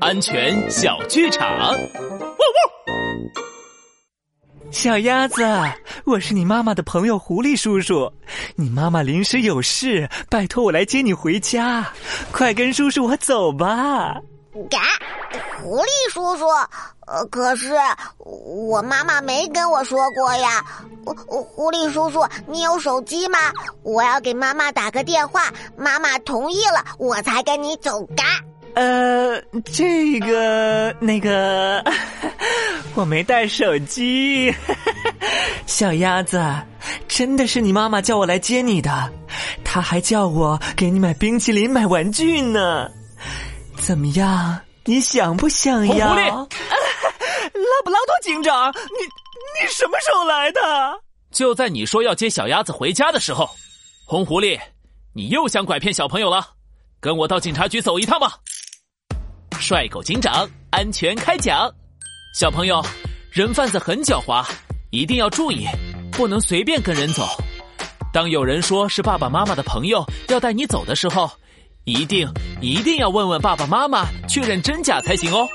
安全小剧场。汪汪！小鸭子，我是你妈妈的朋友狐狸叔叔。你妈妈临时有事，拜托我来接你回家。快跟叔叔我走吧。嘎，狐狸叔叔，呃，可是我妈妈没跟我说过呀。狐狸叔叔，你有手机吗？我要给妈妈打个电话，妈妈同意了，我才跟你走。嘎。呃，这个那个，我没带手机。小鸭子，真的是你妈妈叫我来接你的，她还叫我给你买冰淇淋、买玩具呢。怎么样？你想不想要？狐狸，拉布拉多警长，你你什么时候来的？就在你说要接小鸭子回家的时候，红狐狸，你又想拐骗小朋友了？跟我到警察局走一趟吧。帅狗警长，安全开讲。小朋友，人贩子很狡猾，一定要注意，不能随便跟人走。当有人说是爸爸妈妈的朋友要带你走的时候，一定一定要问问爸爸妈妈，确认真假才行哦。